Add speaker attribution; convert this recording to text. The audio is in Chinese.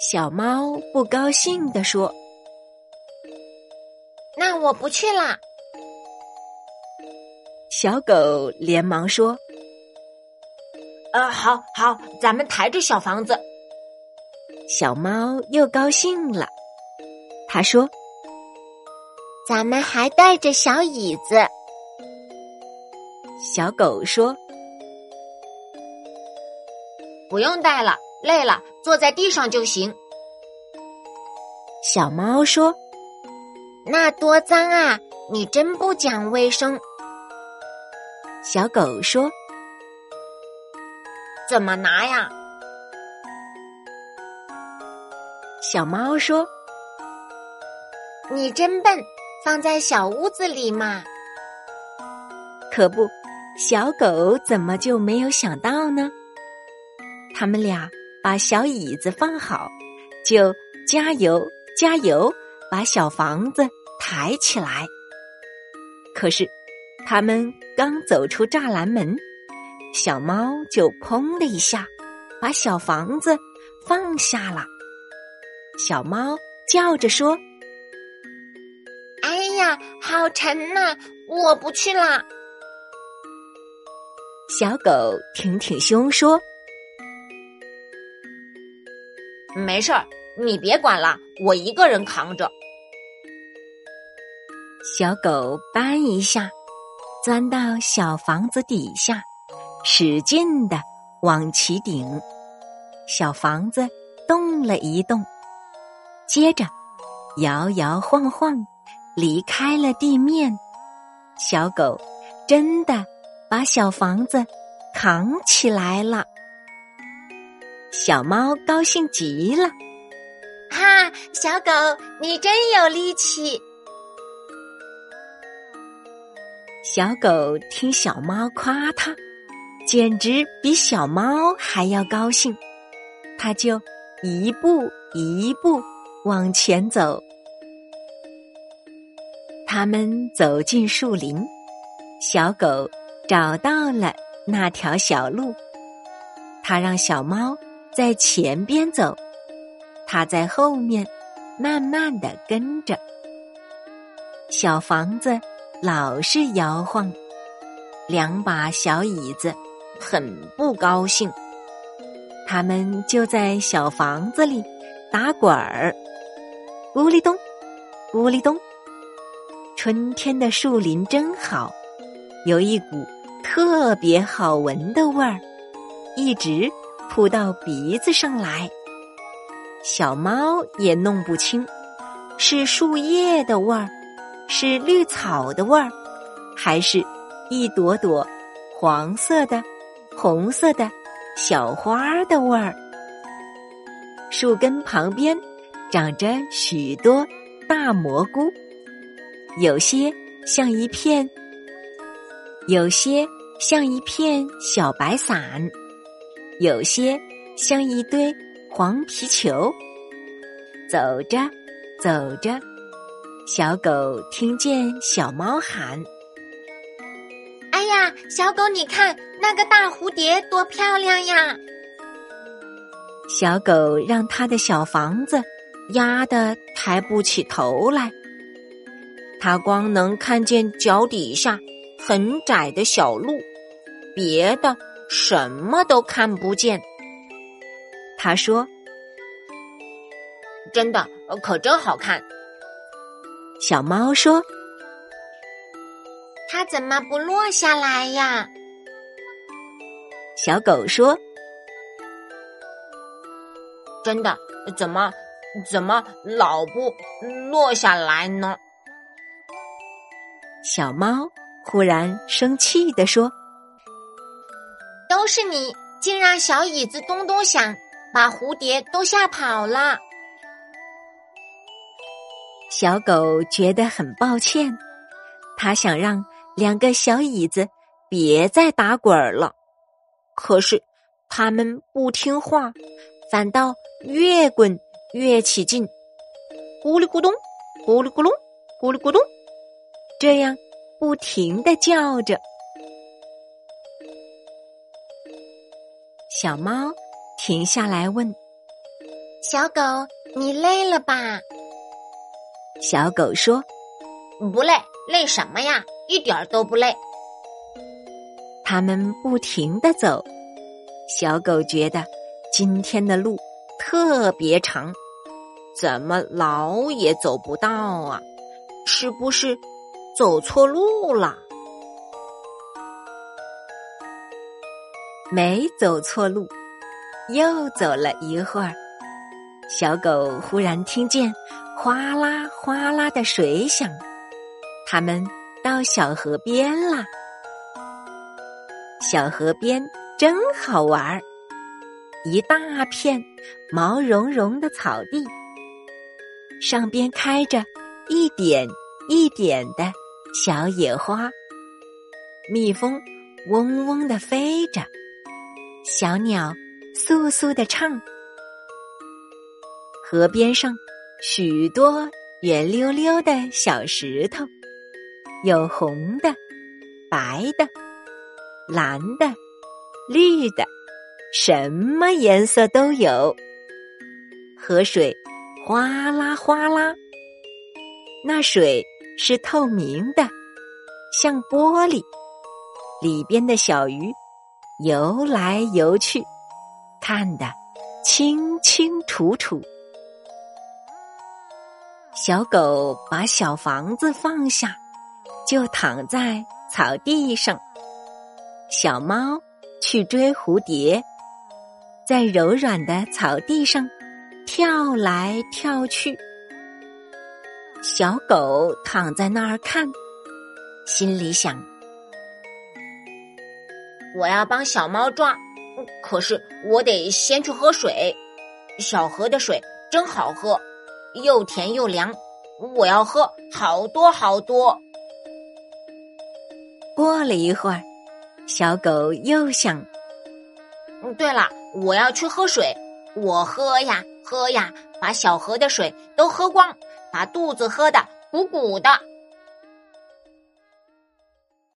Speaker 1: 小猫不高兴地说：“
Speaker 2: 那我不去啦。”
Speaker 1: 小狗连忙说：“
Speaker 2: 呃，好好，咱们抬着小房子。”
Speaker 1: 小猫又高兴了，他说：“
Speaker 3: 咱们还带着小椅子。”
Speaker 1: 小狗说：“
Speaker 2: 不用带了，累了，坐在地上就行。”
Speaker 1: 小猫说：“
Speaker 3: 那多脏啊！你真不讲卫生。”
Speaker 1: 小狗说：“
Speaker 2: 怎么拿呀？”
Speaker 1: 小猫说：“
Speaker 3: 你真笨，放在小屋子里嘛。”
Speaker 1: 可不，小狗怎么就没有想到呢？他们俩把小椅子放好，就加油加油，把小房子抬起来。可是，他们刚走出栅栏门，小猫就砰的一下，把小房子放下了。小猫叫着说：“
Speaker 3: 哎呀，好沉呐，我不去了。”
Speaker 1: 小狗挺挺胸说：“
Speaker 2: 没事儿，你别管了，我一个人扛着。”
Speaker 1: 小狗搬一下，钻到小房子底下，使劲的往起顶，小房子动了一动。接着，摇摇晃晃离开了地面。小狗真的把小房子扛起来了。小猫高兴极了，
Speaker 3: 小狗，你真有力气。
Speaker 1: 小狗听小猫夸它，简直比小猫还要高兴。它就一步一步。往前走，他们走进树林，小狗找到了那条小路。它让小猫在前边走，它在后面慢慢的跟着。小房子老是摇晃，两把小椅子很不高兴。他们就在小房子里打滚儿。咕哩咚，咕哩咚。春天的树林真好，有一股特别好闻的味儿，一直扑到鼻子上来。小猫也弄不清，是树叶的味儿，是绿草的味儿，还是一朵朵黄色的、红色的小花的味儿。树根旁边。长着许多大蘑菇，有些像一片，有些像一片小白伞，有些像一堆黄皮球。走着，走着，小狗听见小猫喊：“
Speaker 3: 哎呀，小狗，你看那个大蝴蝶多漂亮呀！”
Speaker 1: 小狗让它的小房子。压得抬不起头来，他光能看见脚底下很窄的小路，别的什么都看不见。他说：“
Speaker 2: 真的，可真好看。”
Speaker 1: 小猫说：“
Speaker 3: 它怎么不落下来呀？”
Speaker 1: 小狗说：“
Speaker 2: 真的，怎么？”怎么老不落下来呢？
Speaker 1: 小猫忽然生气地说：“
Speaker 3: 都是你，竟让小椅子咚咚响，把蝴蝶都吓跑了。”
Speaker 1: 小狗觉得很抱歉，它想让两个小椅子别再打滚了，可是它们不听话，反倒越滚。越起劲，咕噜咕咚，咕噜咕隆，咕噜咕咚，这样不停的叫着。小猫停下来问：“
Speaker 3: 小狗，你累了吧？
Speaker 1: 小狗说：“
Speaker 2: 不累，累什么呀？一点儿都不累。”
Speaker 1: 他们不停的走，小狗觉得今天的路特别长，怎么老也走不到啊？是不是走错路了？没走错路，又走了一会儿，小狗忽然听见。哗啦哗啦的水响，他们到小河边啦。小河边真好玩儿，一大片毛茸茸的草地，上边开着一点一点的小野花，蜜蜂嗡嗡的飞着，小鸟簌簌的唱，河边上。许多圆溜溜的小石头，有红的、白的、蓝的、绿的，什么颜色都有。河水哗啦哗啦，那水是透明的，像玻璃，里边的小鱼游来游去，看得清清楚楚。小狗把小房子放下，就躺在草地上。小猫去追蝴蝶，在柔软的草地上跳来跳去。小狗躺在那儿看，心里想：
Speaker 2: 我要帮小猫抓，可是我得先去喝水。小河的水真好喝。又甜又凉，我要喝好多好多。
Speaker 1: 过了一会儿，小狗又想：“
Speaker 2: 嗯，对了，我要去喝水。我喝呀喝呀，把小河的水都喝光，把肚子喝的鼓鼓的。”